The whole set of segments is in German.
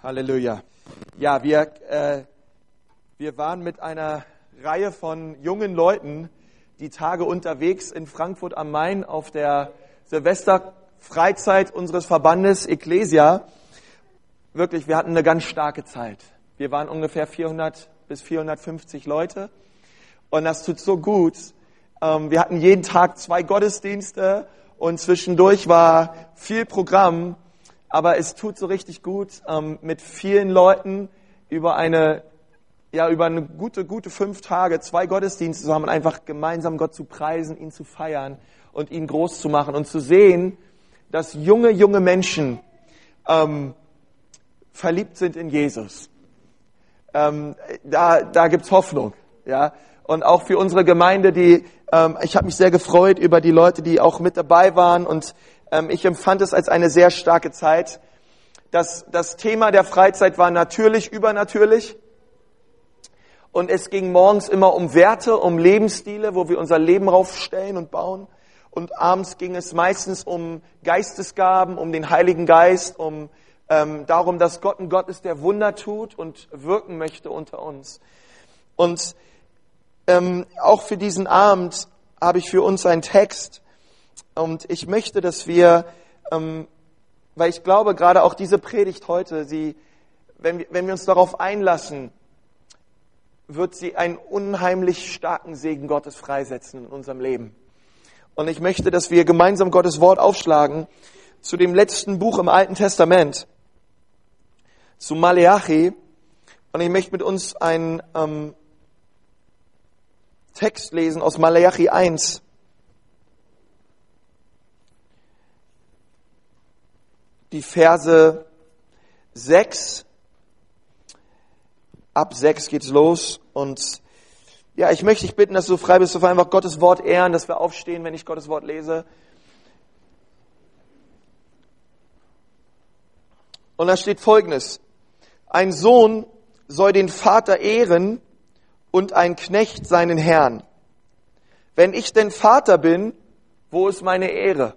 Halleluja. Ja, wir, äh, wir waren mit einer Reihe von jungen Leuten die Tage unterwegs in Frankfurt am Main auf der Silvesterfreizeit unseres Verbandes Ecclesia. Wirklich, wir hatten eine ganz starke Zeit. Wir waren ungefähr 400 bis 450 Leute und das tut so gut. Ähm, wir hatten jeden Tag zwei Gottesdienste und zwischendurch war viel Programm aber es tut so richtig gut, ähm, mit vielen Leuten über eine, ja, über eine gute, gute fünf Tage zwei Gottesdienste zu haben und einfach gemeinsam Gott zu preisen, ihn zu feiern und ihn groß zu machen und zu sehen, dass junge, junge Menschen ähm, verliebt sind in Jesus. Ähm, da da gibt's Hoffnung, ja. Und auch für unsere Gemeinde, die, ähm, ich habe mich sehr gefreut über die Leute, die auch mit dabei waren und ich empfand es als eine sehr starke Zeit. Das, das Thema der Freizeit war natürlich, übernatürlich. Und es ging morgens immer um Werte, um Lebensstile, wo wir unser Leben raufstellen und bauen. Und abends ging es meistens um Geistesgaben, um den Heiligen Geist, um ähm, darum, dass Gott ein Gott ist, der Wunder tut und wirken möchte unter uns. Und ähm, auch für diesen Abend habe ich für uns einen Text, und ich möchte, dass wir, ähm, weil ich glaube, gerade auch diese Predigt heute, sie, wenn wir, wenn wir uns darauf einlassen, wird sie einen unheimlich starken Segen Gottes freisetzen in unserem Leben. Und ich möchte, dass wir gemeinsam Gottes Wort aufschlagen zu dem letzten Buch im Alten Testament, zu Maleachi. Und ich möchte mit uns einen ähm, Text lesen aus Maleachi 1. die Verse 6. Ab 6 geht's los und ja, ich möchte dich bitten, dass du frei bist, dass wir einfach Gottes Wort ehren, dass wir aufstehen, wenn ich Gottes Wort lese. Und da steht Folgendes. Ein Sohn soll den Vater ehren und ein Knecht seinen Herrn. Wenn ich denn Vater bin, wo ist meine Ehre?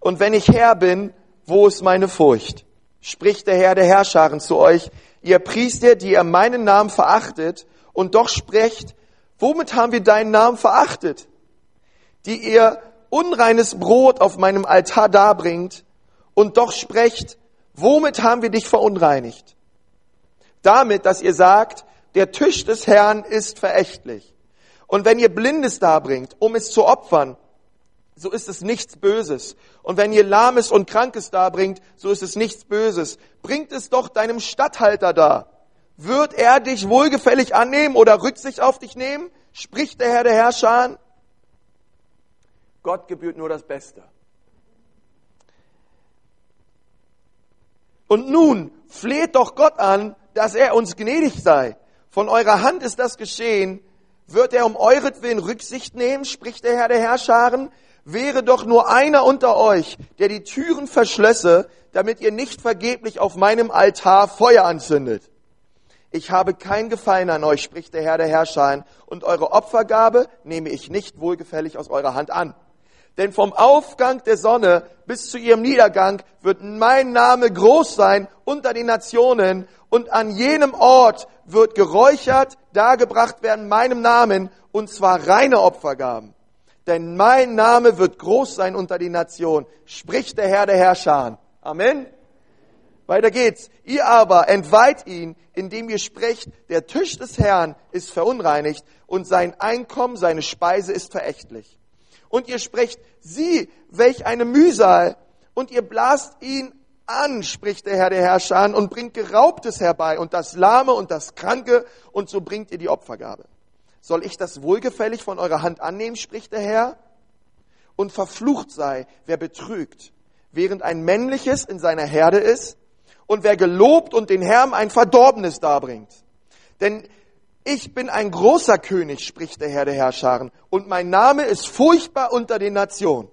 Und wenn ich Herr bin, wo ist meine Furcht? Spricht der Herr der Herrscharen zu euch, ihr Priester, die ihr meinen Namen verachtet und doch sprecht, womit haben wir deinen Namen verachtet? Die ihr unreines Brot auf meinem Altar darbringt und doch sprecht, womit haben wir dich verunreinigt? Damit, dass ihr sagt, der Tisch des Herrn ist verächtlich. Und wenn ihr Blindes darbringt, um es zu opfern, so ist es nichts Böses. Und wenn ihr Lahmes und Krankes darbringt, so ist es nichts Böses. Bringt es doch deinem Statthalter da. Wird er dich wohlgefällig annehmen oder Rücksicht auf dich nehmen? Spricht der Herr der Herrscher Gott gebührt nur das Beste. Und nun fleht doch Gott an, dass er uns gnädig sei. Von eurer Hand ist das geschehen. Wird er um euretwillen Rücksicht nehmen, spricht der Herr der Herrscharen? Wäre doch nur einer unter euch, der die Türen verschlösse, damit ihr nicht vergeblich auf meinem Altar Feuer anzündet. Ich habe kein Gefallen an euch, spricht der Herr der Herrscher, und eure Opfergabe nehme ich nicht wohlgefällig aus eurer Hand an. Denn vom Aufgang der Sonne bis zu ihrem Niedergang wird mein Name groß sein unter den Nationen, und an jenem Ort wird geräuchert, dargebracht werden meinem Namen, und zwar reine Opfergaben denn mein Name wird groß sein unter den Nationen, spricht der Herr der Herrscher. Amen. Weiter geht's. Ihr aber entweiht ihn, indem ihr sprecht, der Tisch des Herrn ist verunreinigt und sein Einkommen, seine Speise ist verächtlich. Und ihr sprecht, sieh, welch eine Mühsal, und ihr blast ihn an, spricht der Herr der Herrscher, und bringt Geraubtes herbei und das Lahme und das Kranke, und so bringt ihr die Opfergabe. Soll ich das wohlgefällig von eurer Hand annehmen, spricht der Herr? Und verflucht sei, wer betrügt, während ein männliches in seiner Herde ist, und wer gelobt und den Herrn ein Verdorbenes darbringt. Denn ich bin ein großer König, spricht der Herr der Herrscharen, und mein Name ist furchtbar unter den Nationen.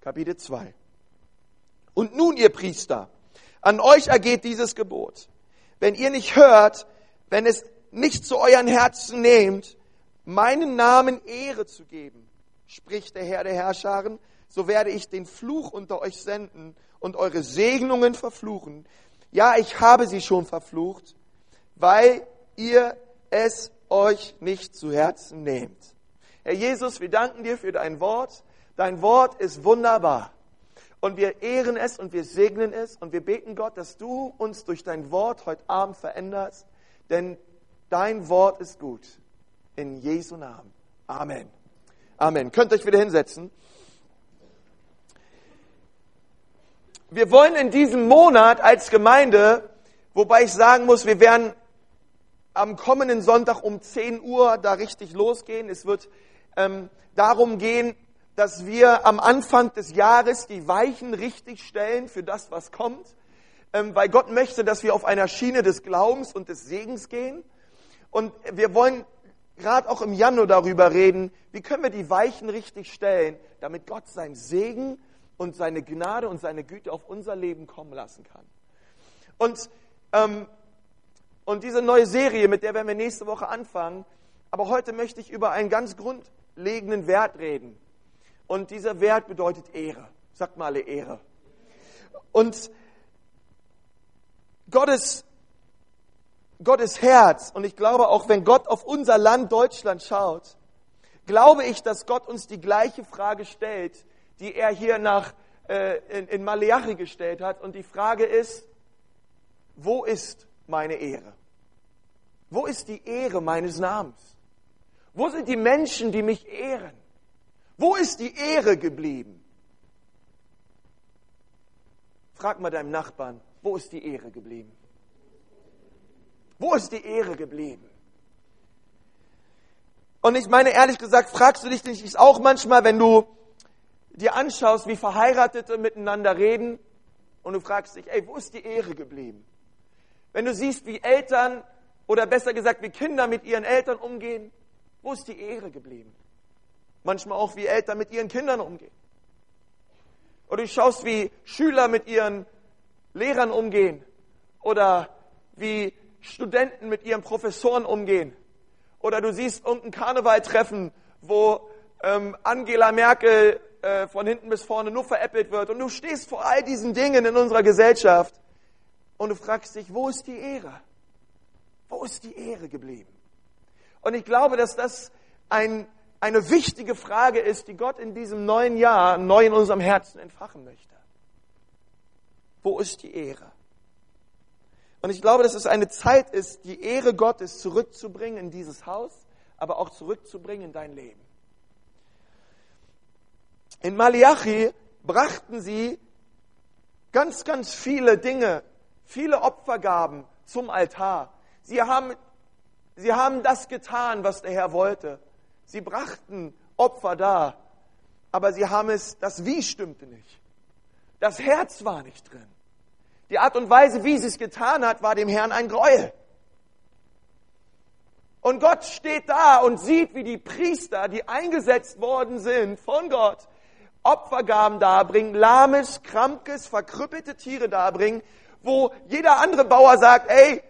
Kapitel 2. Und nun, ihr Priester, an euch ergeht dieses Gebot. Wenn ihr nicht hört, wenn es nicht zu euren Herzen nehmt, meinen Namen Ehre zu geben, spricht der Herr der Herrscharen, so werde ich den Fluch unter euch senden und eure Segnungen verfluchen. Ja, ich habe sie schon verflucht, weil ihr es euch nicht zu Herzen nehmt. Herr Jesus, wir danken dir für dein Wort. Dein Wort ist wunderbar. Und wir ehren es und wir segnen es und wir beten Gott, dass du uns durch dein Wort heute Abend veränderst, denn dein Wort ist gut. In Jesu Namen. Amen. Amen. Könnt euch wieder hinsetzen. Wir wollen in diesem Monat als Gemeinde, wobei ich sagen muss, wir werden am kommenden Sonntag um 10 Uhr da richtig losgehen. Es wird ähm, darum gehen, dass wir am Anfang des Jahres die Weichen richtig stellen für das, was kommt, ähm, weil Gott möchte, dass wir auf einer Schiene des Glaubens und des Segens gehen. Und wir wollen gerade auch im Januar darüber reden, wie können wir die Weichen richtig stellen, damit Gott sein Segen und seine Gnade und seine Güte auf unser Leben kommen lassen kann. Und, ähm, und diese neue Serie, mit der werden wir nächste Woche anfangen, aber heute möchte ich über einen ganz grundlegenden Wert reden. Und dieser Wert bedeutet Ehre. Sagt mal alle Ehre. Und Gottes, Gottes Herz, und ich glaube auch, wenn Gott auf unser Land Deutschland schaut, glaube ich, dass Gott uns die gleiche Frage stellt, die er hier nach, äh, in, in Maleachi gestellt hat. Und die Frage ist, wo ist meine Ehre? Wo ist die Ehre meines Namens? Wo sind die Menschen, die mich ehren? Wo ist die Ehre geblieben? Frag mal deinem Nachbarn, wo ist die Ehre geblieben? Wo ist die Ehre geblieben? Und ich meine, ehrlich gesagt, fragst du dich nicht auch manchmal, wenn du dir anschaust, wie Verheiratete miteinander reden und du fragst dich, ey, wo ist die Ehre geblieben? Wenn du siehst, wie Eltern oder besser gesagt, wie Kinder mit ihren Eltern umgehen, wo ist die Ehre geblieben? Manchmal auch, wie Eltern mit ihren Kindern umgehen. Oder du schaust, wie Schüler mit ihren Lehrern umgehen. Oder wie Studenten mit ihren Professoren umgehen. Oder du siehst irgendein Karnevaltreffen, wo ähm, Angela Merkel äh, von hinten bis vorne nur veräppelt wird. Und du stehst vor all diesen Dingen in unserer Gesellschaft und du fragst dich, wo ist die Ehre? Wo ist die Ehre geblieben? Und ich glaube, dass das ein, eine wichtige Frage ist, die Gott in diesem neuen Jahr neu in unserem Herzen entfachen möchte. Wo ist die Ehre? Und ich glaube, dass es eine Zeit ist, die Ehre Gottes zurückzubringen in dieses Haus, aber auch zurückzubringen in dein Leben. In Malachi brachten sie ganz, ganz viele Dinge, viele Opfergaben zum Altar. Sie haben, sie haben das getan, was der Herr wollte. Sie brachten Opfer da, aber sie haben es, das Wie stimmte nicht. Das Herz war nicht drin. Die Art und Weise, wie sie es getan hat, war dem Herrn ein Gräuel. Und Gott steht da und sieht, wie die Priester, die eingesetzt worden sind von Gott, Opfergaben darbringen, lahmes, krankes, verkrüppelte Tiere darbringen, wo jeder andere Bauer sagt, ey,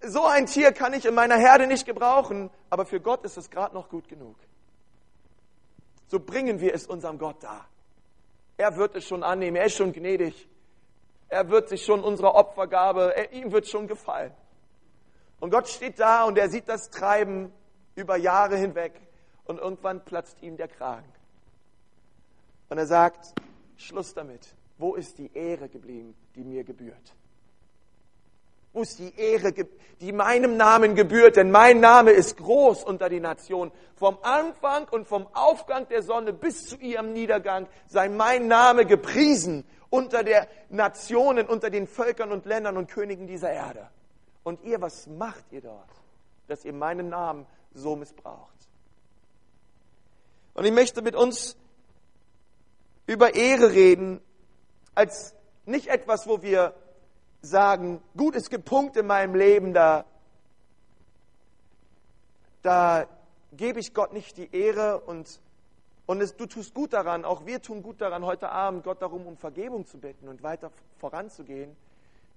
so ein Tier kann ich in meiner Herde nicht gebrauchen, aber für Gott ist es gerade noch gut genug. So bringen wir es unserem Gott dar. Er wird es schon annehmen, er ist schon gnädig. Er wird sich schon unserer Opfergabe, er, ihm wird schon gefallen. Und Gott steht da und er sieht das Treiben über Jahre hinweg und irgendwann platzt ihm der Kragen. Und er sagt, Schluss damit. Wo ist die Ehre geblieben, die mir gebührt? Ist die Ehre, die meinem Namen gebührt? Denn mein Name ist groß unter die Nationen. Vom Anfang und vom Aufgang der Sonne bis zu ihrem Niedergang sei mein Name gepriesen unter der Nationen, unter den Völkern und Ländern und Königen dieser Erde. Und ihr, was macht ihr dort, dass ihr meinen Namen so missbraucht? Und ich möchte mit uns über Ehre reden als nicht etwas, wo wir sagen, gut, es gibt Punkte in meinem Leben, da, da gebe ich Gott nicht die Ehre und, und es, du tust gut daran, auch wir tun gut daran, heute Abend Gott darum, um Vergebung zu bitten und weiter voranzugehen.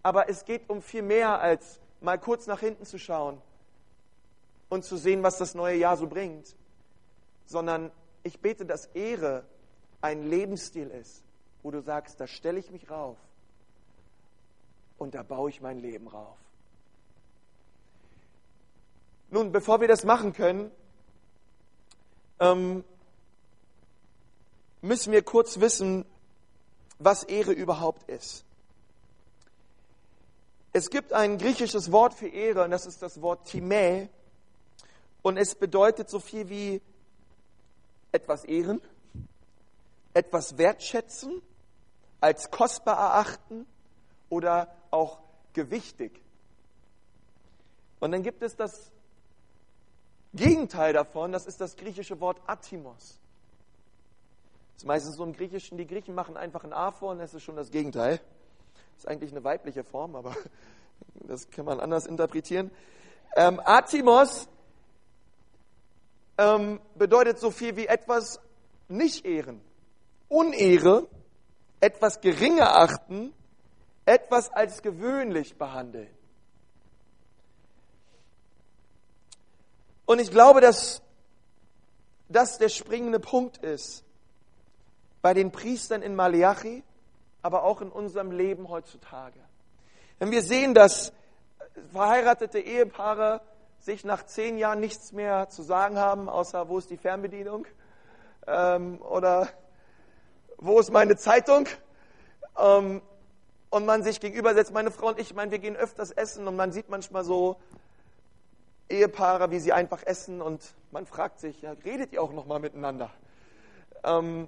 Aber es geht um viel mehr, als mal kurz nach hinten zu schauen und zu sehen, was das neue Jahr so bringt, sondern ich bete, dass Ehre ein Lebensstil ist, wo du sagst, da stelle ich mich rauf und da baue ich mein Leben rauf. Nun, bevor wir das machen können, ähm, müssen wir kurz wissen, was Ehre überhaupt ist. Es gibt ein griechisches Wort für Ehre und das ist das Wort Timä und es bedeutet so viel wie etwas ehren, etwas wertschätzen, als kostbar erachten oder auch gewichtig. Und dann gibt es das Gegenteil davon, das ist das griechische Wort Atimos. Das ist meistens so im Griechischen, die Griechen machen einfach ein A vor und das ist schon das Gegenteil. Das ist eigentlich eine weibliche Form, aber das kann man anders interpretieren. Ähm, Atimos ähm, bedeutet so viel wie etwas nicht ehren, Unehre, etwas geringer achten, etwas als gewöhnlich behandeln. Und ich glaube, dass das der springende Punkt ist bei den Priestern in Malachi, aber auch in unserem Leben heutzutage. Wenn wir sehen, dass verheiratete Ehepaare sich nach zehn Jahren nichts mehr zu sagen haben, außer wo ist die Fernbedienung ähm, oder wo ist meine Zeitung? Ähm, und man sich gegenübersetzt, meine Frau und ich, ich meine, wir gehen öfters essen und man sieht manchmal so Ehepaare, wie sie einfach essen und man fragt sich, ja, redet ihr auch noch mal miteinander? Ähm,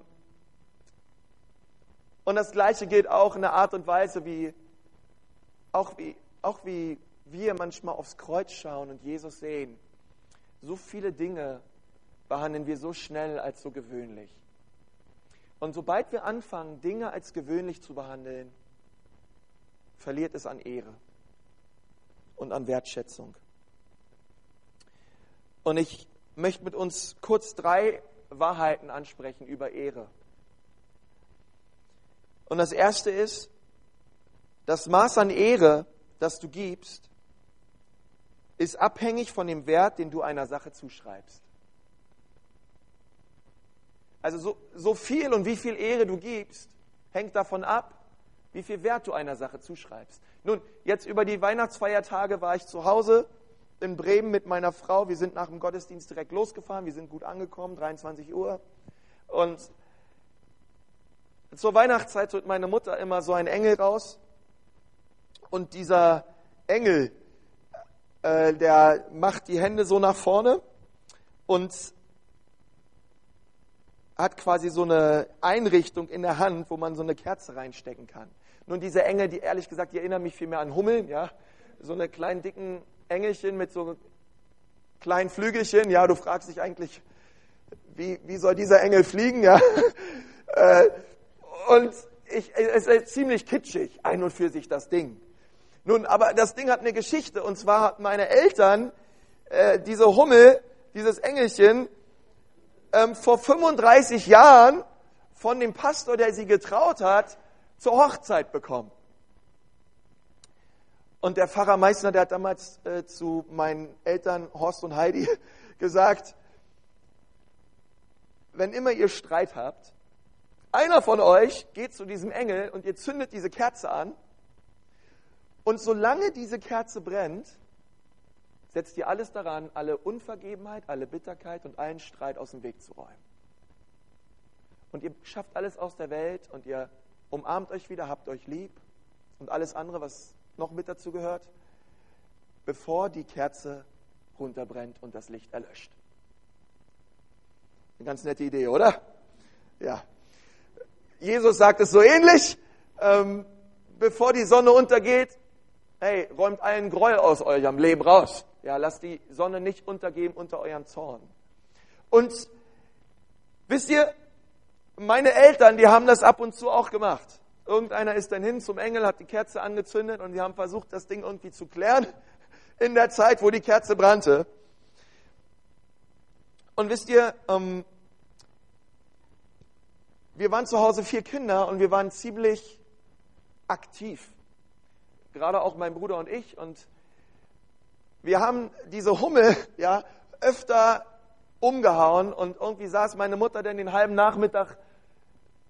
und das Gleiche gilt auch in der Art und Weise, wie auch wie, auch wie wir manchmal aufs Kreuz schauen und Jesus sehen. So viele Dinge behandeln wir so schnell als so gewöhnlich. Und sobald wir anfangen, Dinge als gewöhnlich zu behandeln, verliert es an Ehre und an Wertschätzung. Und ich möchte mit uns kurz drei Wahrheiten ansprechen über Ehre. Und das erste ist, das Maß an Ehre, das du gibst, ist abhängig von dem Wert, den du einer Sache zuschreibst. Also so, so viel und wie viel Ehre du gibst, hängt davon ab, wie viel Wert du einer Sache zuschreibst. Nun, jetzt über die Weihnachtsfeiertage war ich zu Hause in Bremen mit meiner Frau. Wir sind nach dem Gottesdienst direkt losgefahren. Wir sind gut angekommen, 23 Uhr. Und zur Weihnachtszeit holt meine Mutter immer so einen Engel raus. Und dieser Engel, äh, der macht die Hände so nach vorne und hat quasi so eine Einrichtung in der Hand, wo man so eine Kerze reinstecken kann. Nun, diese Engel, die ehrlich gesagt, die erinnern mich viel mehr an Hummeln, ja. So eine kleinen, dicken Engelchen mit so kleinen Flügelchen. Ja, du fragst dich eigentlich, wie, wie soll dieser Engel fliegen, ja. Äh, und ich, es ist ziemlich kitschig, ein und für sich das Ding. Nun, aber das Ding hat eine Geschichte. Und zwar hat meine Eltern äh, diese Hummel, dieses Engelchen, ähm, vor 35 Jahren von dem Pastor, der sie getraut hat, zur Hochzeit bekommen. Und der Pfarrer Meißner, der hat damals äh, zu meinen Eltern Horst und Heidi gesagt, wenn immer ihr Streit habt, einer von euch geht zu diesem Engel und ihr zündet diese Kerze an und solange diese Kerze brennt, setzt ihr alles daran, alle Unvergebenheit, alle Bitterkeit und allen Streit aus dem Weg zu räumen. Und ihr schafft alles aus der Welt und ihr umarmt euch wieder, habt euch lieb und alles andere, was noch mit dazu gehört, bevor die Kerze runterbrennt und das Licht erlöscht. Eine ganz nette Idee, oder? Ja. Jesus sagt es so ähnlich. Ähm, bevor die Sonne untergeht, hey, räumt allen Groll aus eurem Leben raus. Ja, lasst die Sonne nicht untergehen unter eurem Zorn. Und wisst ihr, meine Eltern, die haben das ab und zu auch gemacht. Irgendeiner ist dann hin zum Engel, hat die Kerze angezündet und die haben versucht, das Ding irgendwie zu klären in der Zeit, wo die Kerze brannte. Und wisst ihr, ähm, wir waren zu Hause vier Kinder und wir waren ziemlich aktiv. Gerade auch mein Bruder und ich. Und wir haben diese Hummel ja öfter umgehauen und irgendwie saß meine Mutter dann den halben Nachmittag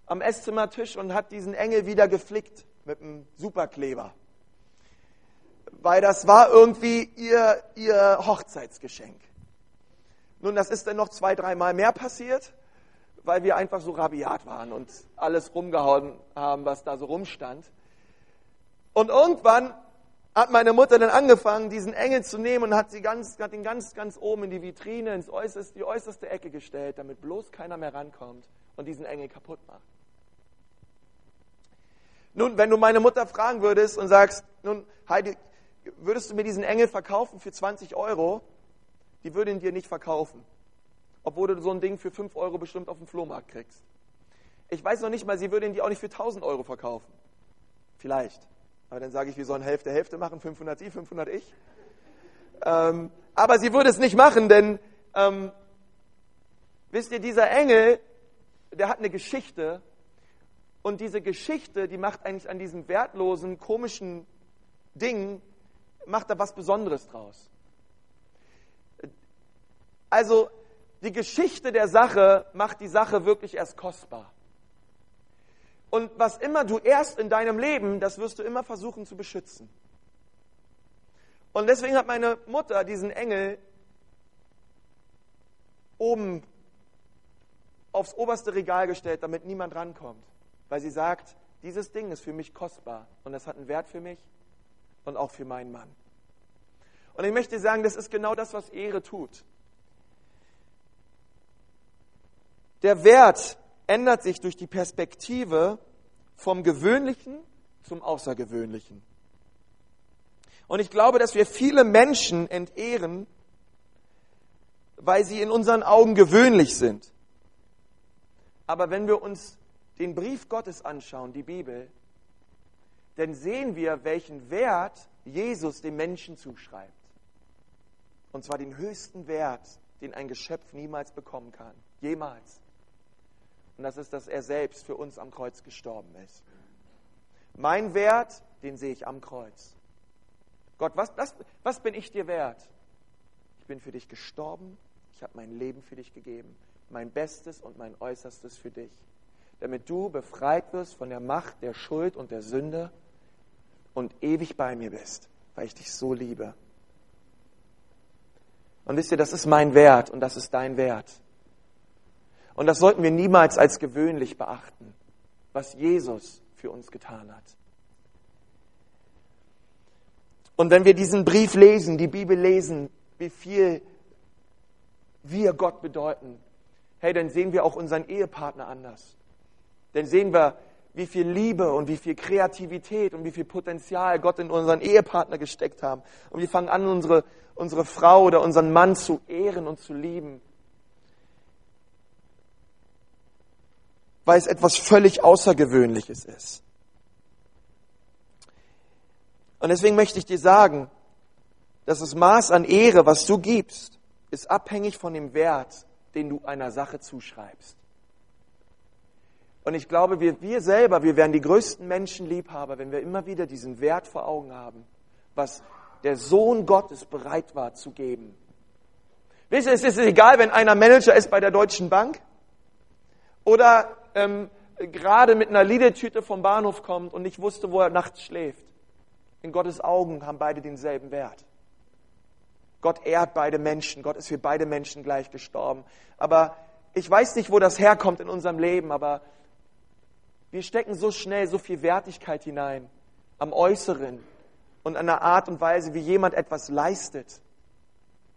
am Esszimmertisch und hat diesen Engel wieder geflickt mit einem Superkleber. weil das war irgendwie ihr, ihr Hochzeitsgeschenk. Nun, das ist dann noch zwei, dreimal mehr passiert, weil wir einfach so rabiat waren und alles rumgehauen haben, was da so rumstand. Und irgendwann hat meine Mutter dann angefangen, diesen Engel zu nehmen und hat, sie ganz, hat ihn ganz, ganz oben in die Vitrine, ins äußerste, die äußerste Ecke gestellt, damit bloß keiner mehr rankommt und diesen Engel kaputt macht. Nun, wenn du meine Mutter fragen würdest und sagst, nun, Heidi, würdest du mir diesen Engel verkaufen für 20 Euro? Die würde ihn dir nicht verkaufen. Obwohl du so ein Ding für 5 Euro bestimmt auf dem Flohmarkt kriegst. Ich weiß noch nicht mal, sie würde ihn dir auch nicht für 1000 Euro verkaufen. Vielleicht. Aber dann sage ich, wir sollen Hälfte, Hälfte machen, 500 sie, 500 ich. Ähm, aber sie würde es nicht machen, denn ähm, wisst ihr, dieser Engel, der hat eine Geschichte und diese Geschichte, die macht eigentlich an diesem wertlosen, komischen Ding, macht da was Besonderes draus. Also die Geschichte der Sache macht die Sache wirklich erst kostbar. Und was immer du erst in deinem Leben, das wirst du immer versuchen zu beschützen. Und deswegen hat meine Mutter diesen Engel oben aufs oberste Regal gestellt, damit niemand rankommt. Weil sie sagt, dieses Ding ist für mich kostbar und das hat einen Wert für mich und auch für meinen Mann. Und ich möchte sagen, das ist genau das, was Ehre tut. Der Wert ändert sich durch die Perspektive vom Gewöhnlichen zum Außergewöhnlichen. Und ich glaube, dass wir viele Menschen entehren, weil sie in unseren Augen gewöhnlich sind. Aber wenn wir uns den Brief Gottes anschauen, die Bibel, dann sehen wir, welchen Wert Jesus dem Menschen zuschreibt. Und zwar den höchsten Wert, den ein Geschöpf niemals bekommen kann. Jemals. Und das ist, dass er selbst für uns am Kreuz gestorben ist. Mein Wert, den sehe ich am Kreuz. Gott, was, was, was bin ich dir wert? Ich bin für dich gestorben. Ich habe mein Leben für dich gegeben. Mein Bestes und mein Äußerstes für dich. Damit du befreit wirst von der Macht der Schuld und der Sünde und ewig bei mir bist, weil ich dich so liebe. Und wisst ihr, das ist mein Wert und das ist dein Wert. Und das sollten wir niemals als gewöhnlich beachten, was Jesus für uns getan hat. Und wenn wir diesen Brief lesen, die Bibel lesen, wie viel wir Gott bedeuten, hey, dann sehen wir auch unseren Ehepartner anders. Dann sehen wir, wie viel Liebe und wie viel Kreativität und wie viel Potenzial Gott in unseren Ehepartner gesteckt haben. Und wir fangen an, unsere, unsere Frau oder unseren Mann zu ehren und zu lieben. Weil es etwas völlig Außergewöhnliches ist. Und deswegen möchte ich dir sagen, dass das Maß an Ehre, was du gibst, ist abhängig von dem Wert, den du einer Sache zuschreibst. Und ich glaube, wir, wir selber, wir werden die größten Menschenliebhaber, wenn wir immer wieder diesen Wert vor Augen haben, was der Sohn Gottes bereit war zu geben. Wisst ihr, es ist egal, wenn einer Manager ist bei der Deutschen Bank oder ähm, gerade mit einer Liedetüte vom Bahnhof kommt und nicht wusste, wo er nachts schläft. In Gottes Augen haben beide denselben Wert. Gott ehrt beide Menschen. Gott ist für beide Menschen gleich gestorben. Aber ich weiß nicht, wo das herkommt in unserem Leben, aber wir stecken so schnell so viel Wertigkeit hinein am Äußeren und an der Art und Weise, wie jemand etwas leistet.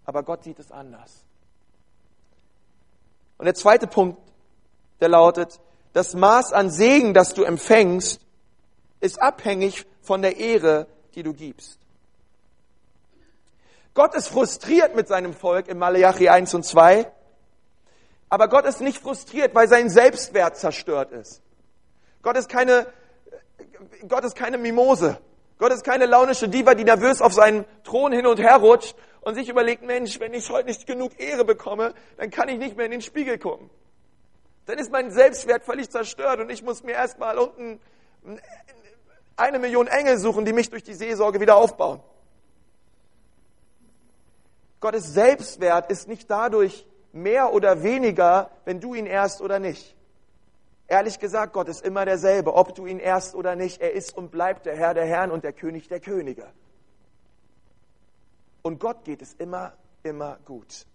Aber Gott sieht es anders. Und der zweite Punkt, der lautet, das Maß an Segen, das du empfängst, ist abhängig von der Ehre, die du gibst. Gott ist frustriert mit seinem Volk im Malachi 1 und 2, aber Gott ist nicht frustriert, weil sein Selbstwert zerstört ist. Gott ist keine, Gott ist keine Mimose. Gott ist keine launische Diva, die nervös auf seinen Thron hin und her rutscht und sich überlegt, Mensch, wenn ich heute nicht genug Ehre bekomme, dann kann ich nicht mehr in den Spiegel gucken dann ist mein Selbstwert völlig zerstört und ich muss mir erstmal unten eine Million Engel suchen, die mich durch die Seelsorge wieder aufbauen. Gottes Selbstwert ist nicht dadurch mehr oder weniger, wenn du ihn ehrst oder nicht. Ehrlich gesagt, Gott ist immer derselbe, ob du ihn ehrst oder nicht. Er ist und bleibt der Herr der Herren und der König der Könige. Und Gott geht es immer, immer gut,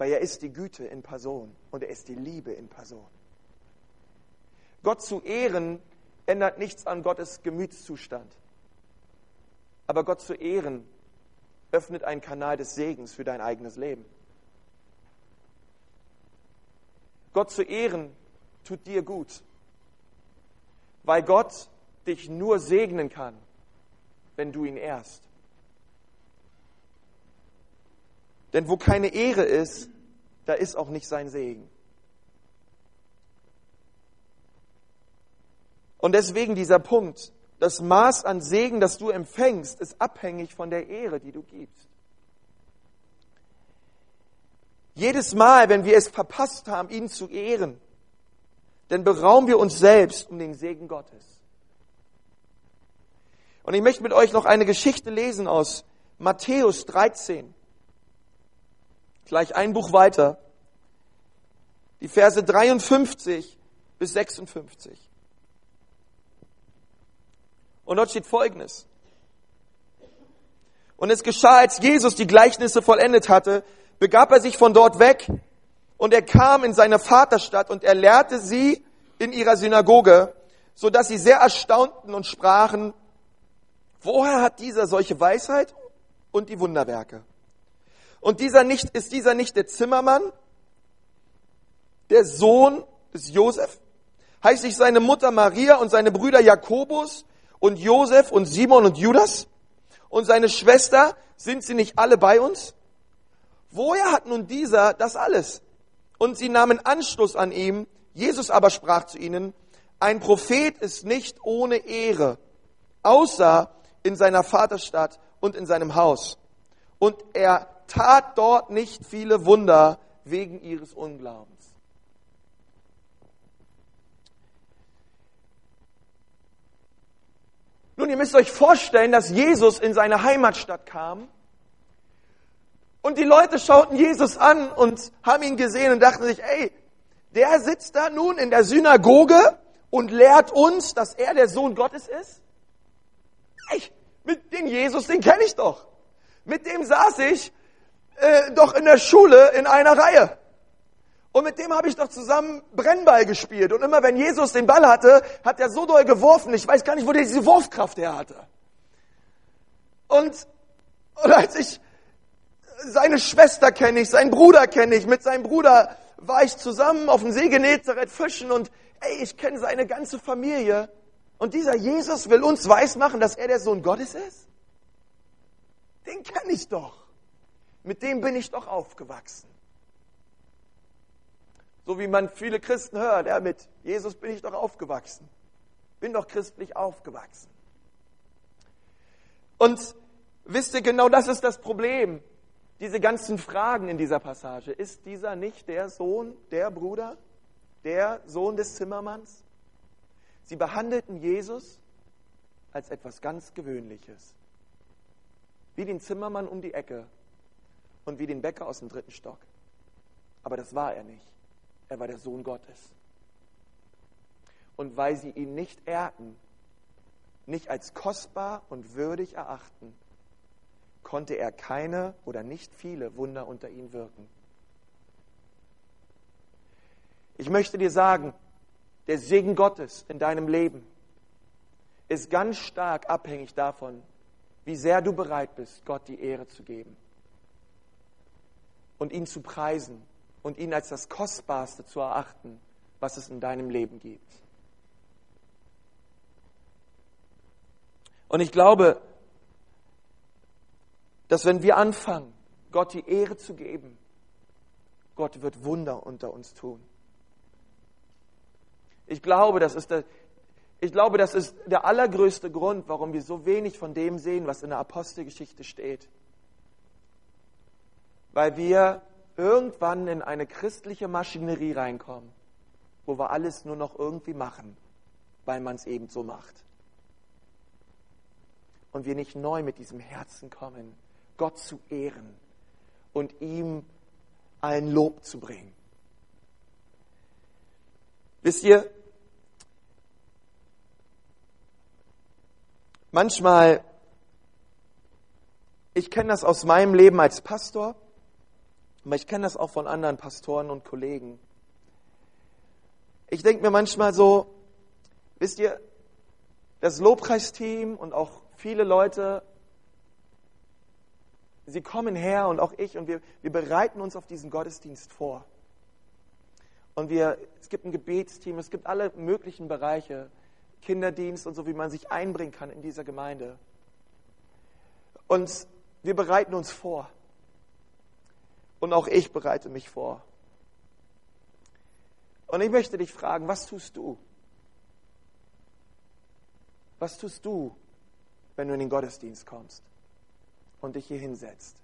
weil er ist die Güte in Person und er ist die Liebe in Person. Gott zu ehren ändert nichts an Gottes Gemütszustand. Aber Gott zu ehren öffnet einen Kanal des Segens für dein eigenes Leben. Gott zu ehren tut dir gut, weil Gott dich nur segnen kann, wenn du ihn ehrst. Denn wo keine Ehre ist, da ist auch nicht sein Segen. Und deswegen dieser Punkt, das Maß an Segen, das du empfängst, ist abhängig von der Ehre, die du gibst. Jedes Mal, wenn wir es verpasst haben, ihn zu ehren, dann berauben wir uns selbst um den Segen Gottes. Und ich möchte mit euch noch eine Geschichte lesen aus Matthäus 13. Gleich ein Buch weiter. Die Verse 53 bis 56. Und dort steht Folgendes. Und es geschah, als Jesus die Gleichnisse vollendet hatte, begab er sich von dort weg und er kam in seine Vaterstadt und er lehrte sie in ihrer Synagoge, so dass sie sehr erstaunten und sprachen, woher hat dieser solche Weisheit und die Wunderwerke? Und dieser nicht, ist dieser nicht der Zimmermann, der Sohn des Josef? Heißt sich seine Mutter Maria und seine Brüder Jakobus und Josef und Simon und Judas? Und seine Schwester, sind sie nicht alle bei uns? Woher hat nun dieser das alles? Und sie nahmen Anschluss an ihm. Jesus aber sprach zu ihnen, ein Prophet ist nicht ohne Ehre, außer in seiner Vaterstadt und in seinem Haus. Und er tat dort nicht viele Wunder wegen ihres Unglaubens. Nun, ihr müsst euch vorstellen, dass Jesus in seine Heimatstadt kam und die Leute schauten Jesus an und haben ihn gesehen und dachten sich, ey, der sitzt da nun in der Synagoge und lehrt uns, dass er der Sohn Gottes ist? Ey, mit dem Jesus, den kenne ich doch. Mit dem saß ich äh, doch in der Schule in einer Reihe. Und mit dem habe ich doch zusammen Brennball gespielt. Und immer wenn Jesus den Ball hatte, hat er so doll geworfen. Ich weiß gar nicht, wo der diese Wurfkraft her hatte. Und, und als ich seine Schwester kenne ich, seinen Bruder kenne ich, mit seinem Bruder war ich zusammen auf dem See Genezareth fischen und ey, ich kenne seine ganze Familie. Und dieser Jesus will uns weismachen, dass er der Sohn Gottes ist? Den kenne ich doch. Mit dem bin ich doch aufgewachsen. So wie man viele Christen hört, ja, mit Jesus bin ich doch aufgewachsen. Bin doch christlich aufgewachsen. Und wisst ihr, genau das ist das Problem. Diese ganzen Fragen in dieser Passage. Ist dieser nicht der Sohn, der Bruder, der Sohn des Zimmermanns? Sie behandelten Jesus als etwas ganz Gewöhnliches. Wie den Zimmermann um die Ecke und wie den Bäcker aus dem dritten Stock. Aber das war er nicht. Er war der Sohn Gottes. Und weil sie ihn nicht ehrten, nicht als kostbar und würdig erachten, konnte er keine oder nicht viele Wunder unter ihnen wirken. Ich möchte dir sagen, der Segen Gottes in deinem Leben ist ganz stark abhängig davon, wie sehr du bereit bist, Gott die Ehre zu geben und ihn zu preisen und ihn als das Kostbarste zu erachten, was es in deinem Leben gibt. Und ich glaube, dass wenn wir anfangen, Gott die Ehre zu geben, Gott wird Wunder unter uns tun. Ich glaube, das ist der, ich glaube, das ist der allergrößte Grund, warum wir so wenig von dem sehen, was in der Apostelgeschichte steht. Weil wir irgendwann in eine christliche Maschinerie reinkommen, wo wir alles nur noch irgendwie machen, weil man es eben so macht. Und wir nicht neu mit diesem Herzen kommen, Gott zu ehren und ihm ein Lob zu bringen. Wisst ihr, manchmal ich kenne das aus meinem Leben als Pastor, aber ich kenne das auch von anderen Pastoren und Kollegen. Ich denke mir manchmal so, wisst ihr, das Lobpreisteam und auch viele Leute, sie kommen her und auch ich und wir, wir bereiten uns auf diesen Gottesdienst vor. Und wir, es gibt ein Gebetsteam, es gibt alle möglichen Bereiche, Kinderdienst und so, wie man sich einbringen kann in dieser Gemeinde. Und wir bereiten uns vor. Und auch ich bereite mich vor. Und ich möchte dich fragen, was tust du? Was tust du, wenn du in den Gottesdienst kommst und dich hier hinsetzt?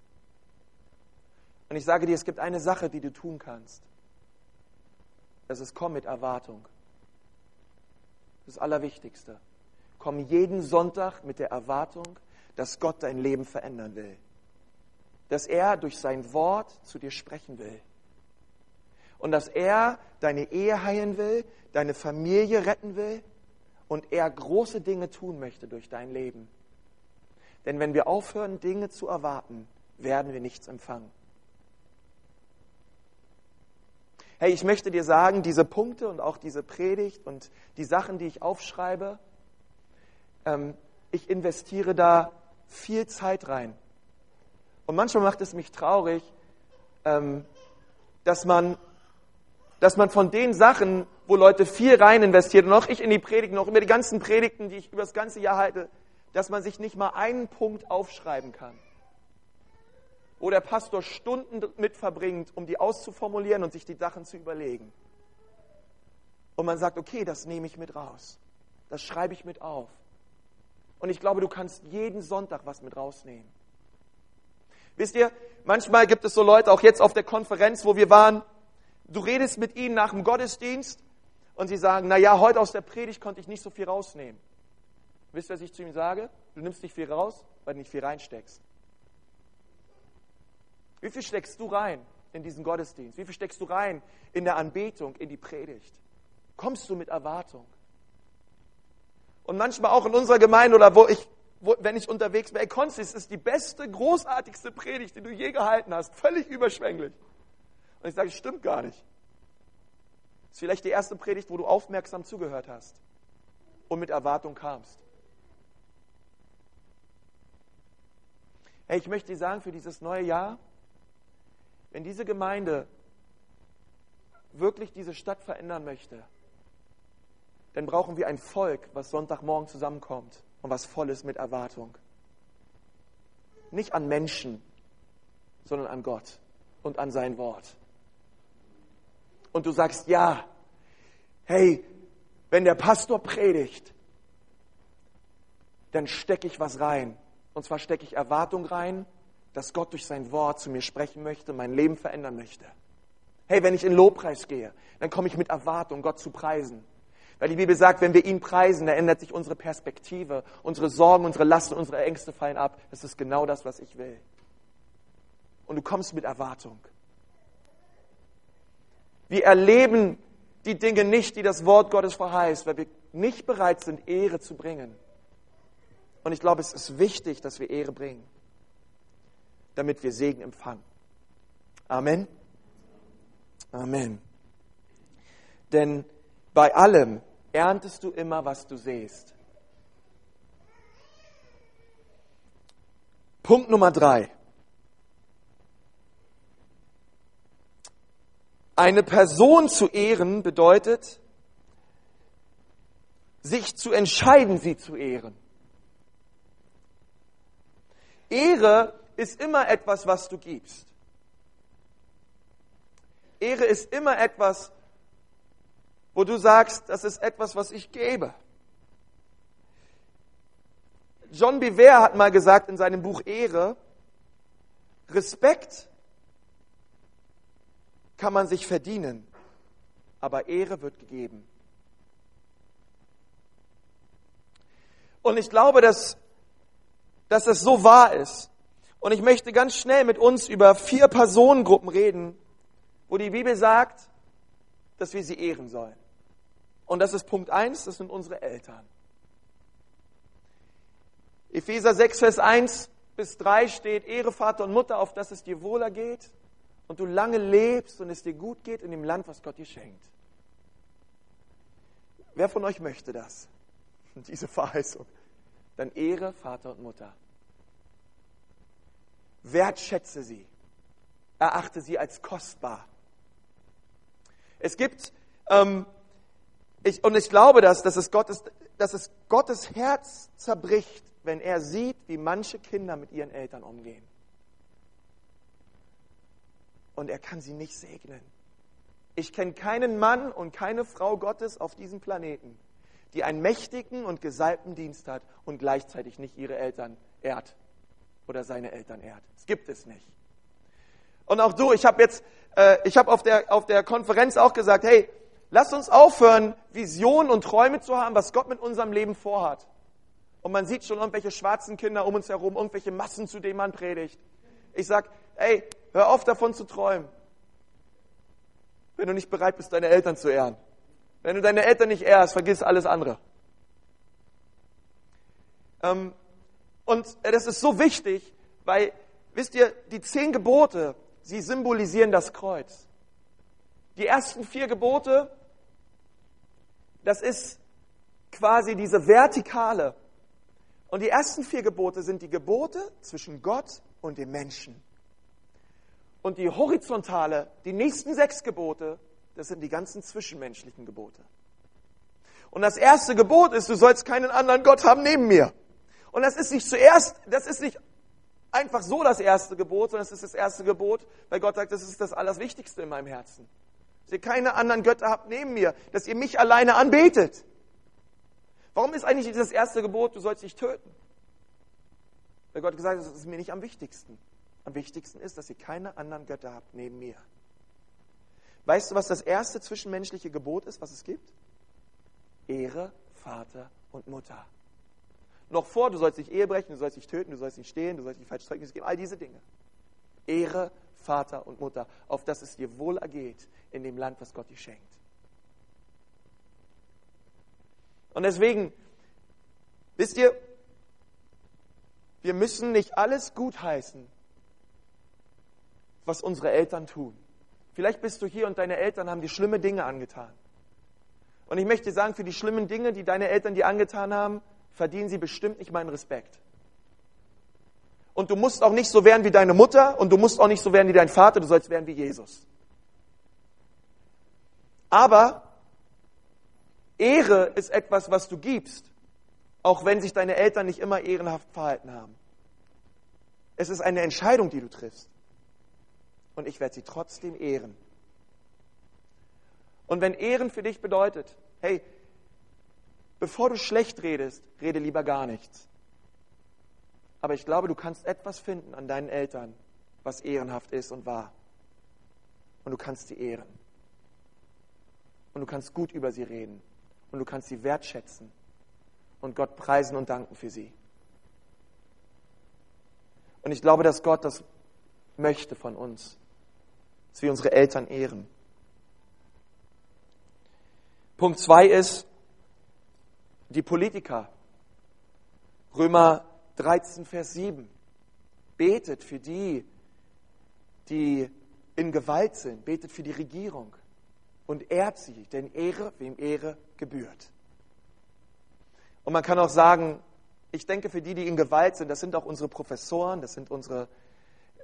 Und ich sage dir, es gibt eine Sache, die du tun kannst. Das ist, komm mit Erwartung. Das Allerwichtigste. Komm jeden Sonntag mit der Erwartung, dass Gott dein Leben verändern will. Dass er durch sein Wort zu dir sprechen will. Und dass er deine Ehe heilen will, deine Familie retten will und er große Dinge tun möchte durch dein Leben. Denn wenn wir aufhören, Dinge zu erwarten, werden wir nichts empfangen. Hey, ich möchte dir sagen, diese Punkte und auch diese Predigt und die Sachen, die ich aufschreibe, ähm, ich investiere da viel Zeit rein. Und manchmal macht es mich traurig, ähm, dass man, dass man von den Sachen, wo Leute viel rein investiert und auch ich in die Predigten, auch über die ganzen Predigten, die ich über das ganze Jahr halte, dass man sich nicht mal einen Punkt aufschreiben kann wo der Pastor Stunden mit verbringt, um die auszuformulieren und sich die Sachen zu überlegen. Und man sagt, okay, das nehme ich mit raus. Das schreibe ich mit auf. Und ich glaube, du kannst jeden Sonntag was mit rausnehmen. Wisst ihr, manchmal gibt es so Leute, auch jetzt auf der Konferenz, wo wir waren, du redest mit ihnen nach dem Gottesdienst und sie sagen, na ja, heute aus der Predigt konnte ich nicht so viel rausnehmen. Wisst ihr, was ich zu ihm sage? Du nimmst nicht viel raus, weil du nicht viel reinsteckst. Wie viel steckst du rein in diesen Gottesdienst? Wie viel steckst du rein in der Anbetung, in die Predigt? Kommst du mit Erwartung? Und manchmal auch in unserer Gemeinde oder wo ich, wenn ich unterwegs bin, ey, Konzis ist die beste, großartigste Predigt, die du je gehalten hast. Völlig überschwänglich. Und ich sage, stimmt gar nicht. Das ist vielleicht die erste Predigt, wo du aufmerksam zugehört hast und mit Erwartung kamst. Hey, ich möchte dir sagen, für dieses neue Jahr, wenn diese Gemeinde wirklich diese Stadt verändern möchte, dann brauchen wir ein Volk, was Sonntagmorgen zusammenkommt und was voll ist mit Erwartung. Nicht an Menschen, sondern an Gott und an sein Wort. Und du sagst, ja, hey, wenn der Pastor predigt, dann stecke ich was rein. Und zwar stecke ich Erwartung rein dass Gott durch sein Wort zu mir sprechen möchte, mein Leben verändern möchte. Hey, wenn ich in Lobpreis gehe, dann komme ich mit Erwartung, Gott zu preisen. Weil die Bibel sagt, wenn wir ihn preisen, dann ändert sich unsere Perspektive, unsere Sorgen, unsere Lasten, unsere Ängste fallen ab. Das ist genau das, was ich will. Und du kommst mit Erwartung. Wir erleben die Dinge nicht, die das Wort Gottes verheißt, weil wir nicht bereit sind, Ehre zu bringen. Und ich glaube, es ist wichtig, dass wir Ehre bringen damit wir Segen empfangen. Amen. Amen. Denn bei allem erntest du immer, was du sähst. Punkt Nummer drei. Eine Person zu ehren bedeutet, sich zu entscheiden, sie zu ehren. Ehre ist immer etwas, was du gibst. Ehre ist immer etwas, wo du sagst, das ist etwas, was ich gebe. John Biver hat mal gesagt in seinem Buch Ehre, Respekt kann man sich verdienen, aber Ehre wird gegeben. Und ich glaube, dass, dass es so wahr ist. Und ich möchte ganz schnell mit uns über vier Personengruppen reden, wo die Bibel sagt, dass wir sie ehren sollen. Und das ist Punkt eins, das sind unsere Eltern. Epheser 6, Vers 1, bis 3 steht, Ehre Vater und Mutter, auf dass es dir wohler geht und du lange lebst und es dir gut geht in dem Land, was Gott dir schenkt. Wer von euch möchte das? Diese Verheißung. Dann Ehre Vater und Mutter. Wertschätze sie. Erachte sie als kostbar. Es gibt, ähm, ich, und ich glaube, dass, dass, es Gottes, dass es Gottes Herz zerbricht, wenn er sieht, wie manche Kinder mit ihren Eltern umgehen. Und er kann sie nicht segnen. Ich kenne keinen Mann und keine Frau Gottes auf diesem Planeten, die einen mächtigen und gesalbten Dienst hat und gleichzeitig nicht ihre Eltern ehrt oder seine Eltern ehrt. Das gibt es nicht. Und auch du, ich habe jetzt, äh, ich habe auf der, auf der Konferenz auch gesagt, hey, lass uns aufhören, Visionen und Träume zu haben, was Gott mit unserem Leben vorhat. Und man sieht schon irgendwelche schwarzen Kinder um uns herum, irgendwelche Massen, zu denen man predigt. Ich sag, ey, hör auf davon zu träumen. Wenn du nicht bereit bist, deine Eltern zu ehren. Wenn du deine Eltern nicht ehrst, vergiss alles andere. Ähm, und das ist so wichtig, weil, wisst ihr, die zehn Gebote, sie symbolisieren das Kreuz. Die ersten vier Gebote, das ist quasi diese vertikale. Und die ersten vier Gebote sind die Gebote zwischen Gott und dem Menschen. Und die horizontale, die nächsten sechs Gebote, das sind die ganzen zwischenmenschlichen Gebote. Und das erste Gebot ist, du sollst keinen anderen Gott haben neben mir. Und das ist nicht zuerst, das ist nicht einfach so das erste Gebot, sondern es ist das erste Gebot, weil Gott sagt, das ist das Allerwichtigste in meinem Herzen. Dass ihr keine anderen Götter habt neben mir, dass ihr mich alleine anbetet. Warum ist eigentlich das erste Gebot, du sollst nicht töten? Weil Gott gesagt hat, das ist mir nicht am wichtigsten. Am wichtigsten ist, dass ihr keine anderen Götter habt neben mir. Weißt du, was das erste zwischenmenschliche Gebot ist, was es gibt? Ehre Vater und Mutter noch vor, du sollst nicht Ehe brechen, du sollst nicht töten, du sollst nicht stehlen, du sollst nicht falsch Zeugnis geben, all diese Dinge. Ehre Vater und Mutter, auf dass es dir wohl ergeht in dem Land, was Gott dir schenkt. Und deswegen, wisst ihr, wir müssen nicht alles gutheißen, was unsere Eltern tun. Vielleicht bist du hier und deine Eltern haben dir schlimme Dinge angetan. Und ich möchte sagen, für die schlimmen Dinge, die deine Eltern dir angetan haben, verdienen sie bestimmt nicht meinen Respekt. Und du musst auch nicht so werden wie deine Mutter und du musst auch nicht so werden wie dein Vater, du sollst werden wie Jesus. Aber Ehre ist etwas, was du gibst, auch wenn sich deine Eltern nicht immer ehrenhaft verhalten haben. Es ist eine Entscheidung, die du triffst. Und ich werde sie trotzdem ehren. Und wenn Ehren für dich bedeutet, hey, Bevor du schlecht redest, rede lieber gar nichts. Aber ich glaube, du kannst etwas finden an deinen Eltern, was ehrenhaft ist und wahr. Und du kannst sie ehren. Und du kannst gut über sie reden. Und du kannst sie wertschätzen. Und Gott preisen und danken für sie. Und ich glaube, dass Gott das möchte von uns, dass wir unsere Eltern ehren. Punkt zwei ist, die Politiker. Römer 13, Vers 7. Betet für die, die in Gewalt sind. Betet für die Regierung und ehrt sie, denn Ehre, wem Ehre gebührt. Und man kann auch sagen, ich denke, für die, die in Gewalt sind, das sind auch unsere Professoren, das sind unsere,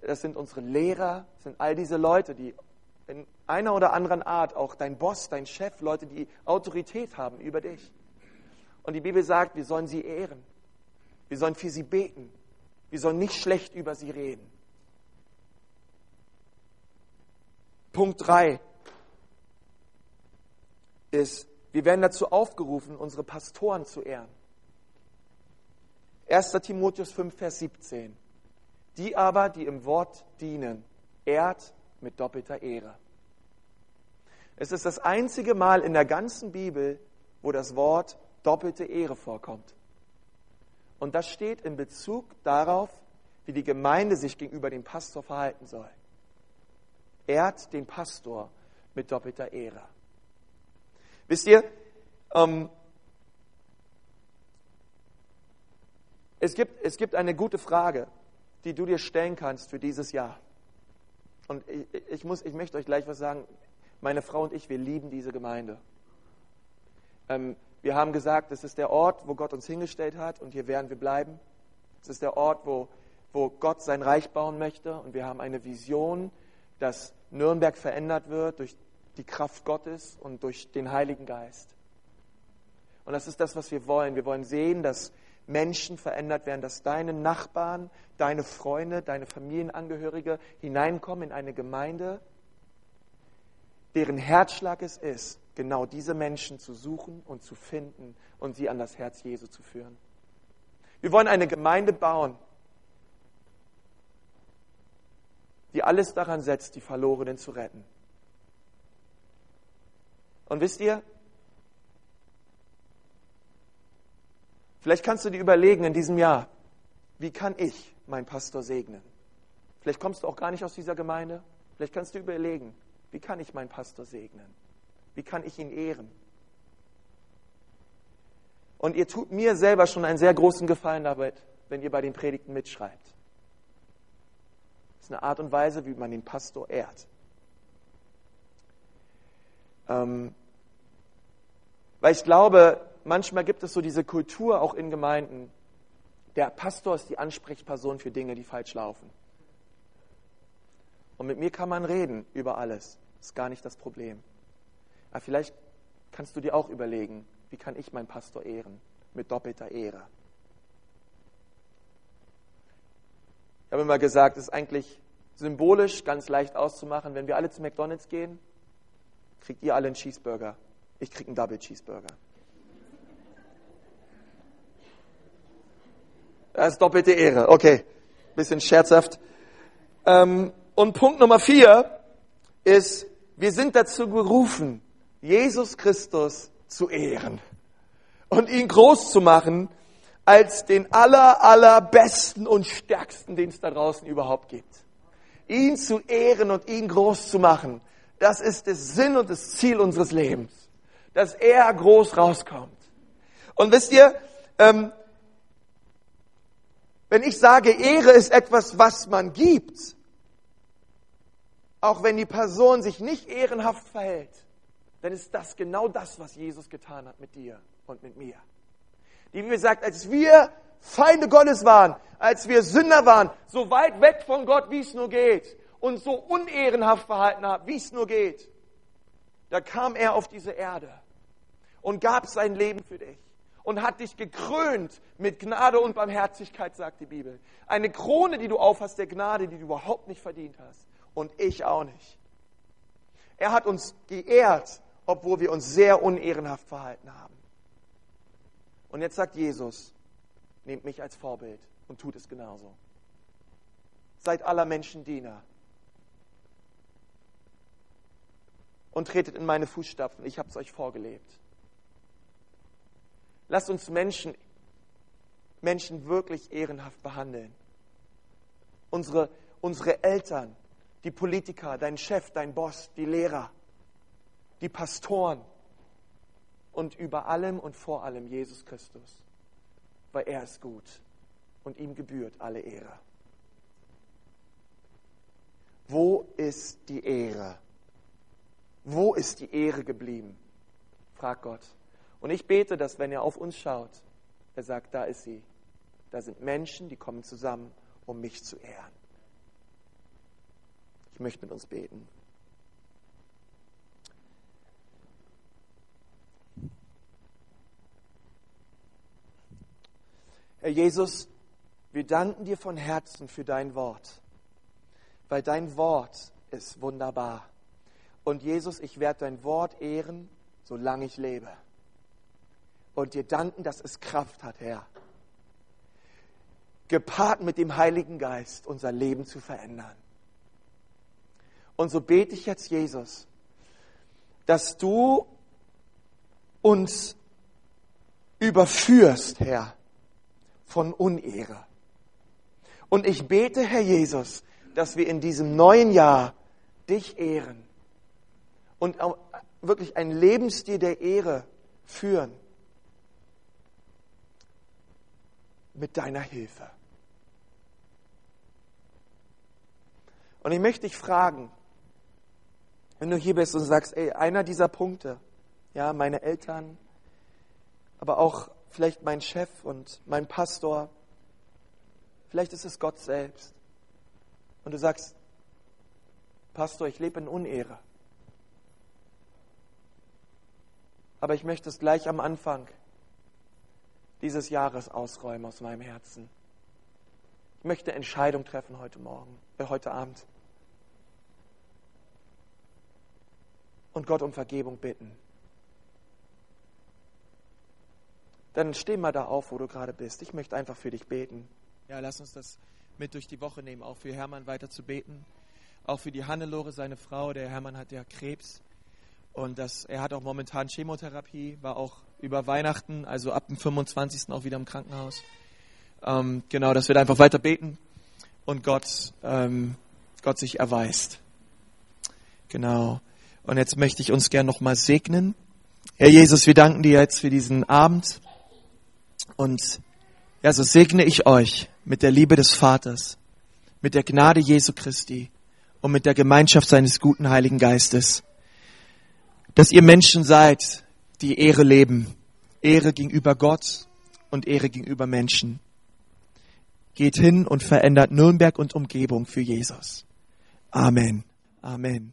das sind unsere Lehrer, das sind all diese Leute, die in einer oder anderen Art, auch dein Boss, dein Chef, Leute, die Autorität haben über dich. Und die Bibel sagt, wir sollen sie ehren. Wir sollen für sie beten. Wir sollen nicht schlecht über sie reden. Punkt 3 ist, wir werden dazu aufgerufen, unsere Pastoren zu ehren. 1. Timotheus 5, Vers 17. Die aber, die im Wort dienen, ehrt mit doppelter Ehre. Es ist das einzige Mal in der ganzen Bibel, wo das Wort doppelte Ehre vorkommt. Und das steht in Bezug darauf, wie die Gemeinde sich gegenüber dem Pastor verhalten soll. Ehrt den Pastor mit doppelter Ehre. Wisst ihr, ähm, es, gibt, es gibt eine gute Frage. die du dir stellen kannst für dieses Jahr. Und ich, ich, muss, ich möchte euch gleich was sagen. Meine Frau und ich, wir lieben diese Gemeinde. Ähm, wir haben gesagt, es ist der Ort, wo Gott uns hingestellt hat und hier werden wir bleiben. Es ist der Ort, wo, wo Gott sein Reich bauen möchte und wir haben eine Vision, dass Nürnberg verändert wird durch die Kraft Gottes und durch den Heiligen Geist. Und das ist das, was wir wollen. Wir wollen sehen, dass Menschen verändert werden, dass deine Nachbarn, deine Freunde, deine Familienangehörige hineinkommen in eine Gemeinde, deren Herzschlag es ist, genau diese Menschen zu suchen und zu finden und sie an das Herz Jesu zu führen. Wir wollen eine Gemeinde bauen, die alles daran setzt, die Verlorenen zu retten. Und wisst ihr, vielleicht kannst du dir überlegen in diesem Jahr, wie kann ich meinen Pastor segnen? Vielleicht kommst du auch gar nicht aus dieser Gemeinde. Vielleicht kannst du überlegen, wie kann ich meinen Pastor segnen? Wie kann ich ihn ehren? Und ihr tut mir selber schon einen sehr großen Gefallen damit, wenn ihr bei den Predigten mitschreibt. Das ist eine Art und Weise, wie man den Pastor ehrt. Ähm, weil ich glaube, manchmal gibt es so diese Kultur auch in Gemeinden, der Pastor ist die Ansprechperson für Dinge, die falsch laufen. Und mit mir kann man reden über alles. Das ist gar nicht das Problem. Aber vielleicht kannst du dir auch überlegen, wie kann ich meinen Pastor ehren? Mit doppelter Ehre. Ich habe immer gesagt, es ist eigentlich symbolisch ganz leicht auszumachen. Wenn wir alle zu McDonalds gehen, kriegt ihr alle einen Cheeseburger. Ich kriege einen Double Cheeseburger. Das ist doppelte Ehre. Okay, bisschen scherzhaft. Ähm, und Punkt Nummer vier ist, wir sind dazu gerufen, Jesus Christus zu ehren und ihn groß zu machen als den aller, allerbesten und stärksten, den es da draußen überhaupt gibt. Ihn zu ehren und ihn groß zu machen, das ist der Sinn und das Ziel unseres Lebens, dass er groß rauskommt. Und wisst ihr, ähm, wenn ich sage, Ehre ist etwas, was man gibt, auch wenn die Person sich nicht ehrenhaft verhält, dann ist das genau das, was Jesus getan hat mit dir und mit mir. Die Bibel sagt, als wir Feinde Gottes waren, als wir Sünder waren, so weit weg von Gott, wie es nur geht, und so unehrenhaft verhalten haben, wie es nur geht, da kam er auf diese Erde und gab sein Leben für dich und hat dich gekrönt mit Gnade und Barmherzigkeit, sagt die Bibel. Eine Krone, die du aufhast, der Gnade, die du überhaupt nicht verdient hast. Und ich auch nicht. Er hat uns geehrt obwohl wir uns sehr unehrenhaft verhalten haben. Und jetzt sagt Jesus, nehmt mich als Vorbild und tut es genauso. Seid aller Menschen Diener. Und tretet in meine Fußstapfen. Ich habe es euch vorgelebt. Lasst uns Menschen, Menschen wirklich ehrenhaft behandeln. Unsere, unsere Eltern, die Politiker, dein Chef, dein Boss, die Lehrer die Pastoren und über allem und vor allem Jesus Christus, weil er ist gut und ihm gebührt alle Ehre. Wo ist die Ehre? Wo ist die Ehre geblieben? fragt Gott. Und ich bete, dass wenn er auf uns schaut, er sagt, da ist sie. Da sind Menschen, die kommen zusammen, um mich zu ehren. Ich möchte mit uns beten. Herr Jesus, wir danken dir von Herzen für dein Wort, weil dein Wort ist wunderbar. Und Jesus, ich werde dein Wort ehren, solange ich lebe. Und dir danken, dass es Kraft hat, Herr. Gepaart mit dem Heiligen Geist unser Leben zu verändern. Und so bete ich jetzt, Jesus, dass du uns überführst, Herr, von Unehre. Und ich bete, Herr Jesus, dass wir in diesem neuen Jahr dich ehren und wirklich ein Lebensstil der Ehre führen. Mit deiner Hilfe. Und ich möchte dich fragen, wenn du hier bist und sagst, ey, einer dieser Punkte, ja, meine Eltern, aber auch vielleicht mein Chef und mein Pastor, vielleicht ist es Gott selbst. Und du sagst, Pastor, ich lebe in Unehre. Aber ich möchte es gleich am Anfang dieses Jahres ausräumen aus meinem Herzen. Ich möchte Entscheidung treffen heute Morgen, äh, heute Abend. Und Gott um Vergebung bitten. Dann steh mal da auf, wo du gerade bist. Ich möchte einfach für dich beten. Ja, lass uns das mit durch die Woche nehmen, auch für Hermann weiter zu beten. Auch für die Hannelore, seine Frau. Der Hermann hat ja Krebs. Und das, er hat auch momentan Chemotherapie, war auch über Weihnachten, also ab dem 25. auch wieder im Krankenhaus. Ähm, genau, dass wir da einfach weiter beten und Gott, ähm, Gott sich erweist. Genau. Und jetzt möchte ich uns gern nochmal segnen. Herr Jesus, wir danken dir jetzt für diesen Abend. Und ja, so segne ich euch mit der Liebe des Vaters, mit der Gnade Jesu Christi und mit der Gemeinschaft seines guten Heiligen Geistes, dass ihr Menschen seid, die Ehre leben. Ehre gegenüber Gott und Ehre gegenüber Menschen. Geht hin und verändert Nürnberg und Umgebung für Jesus. Amen. Amen.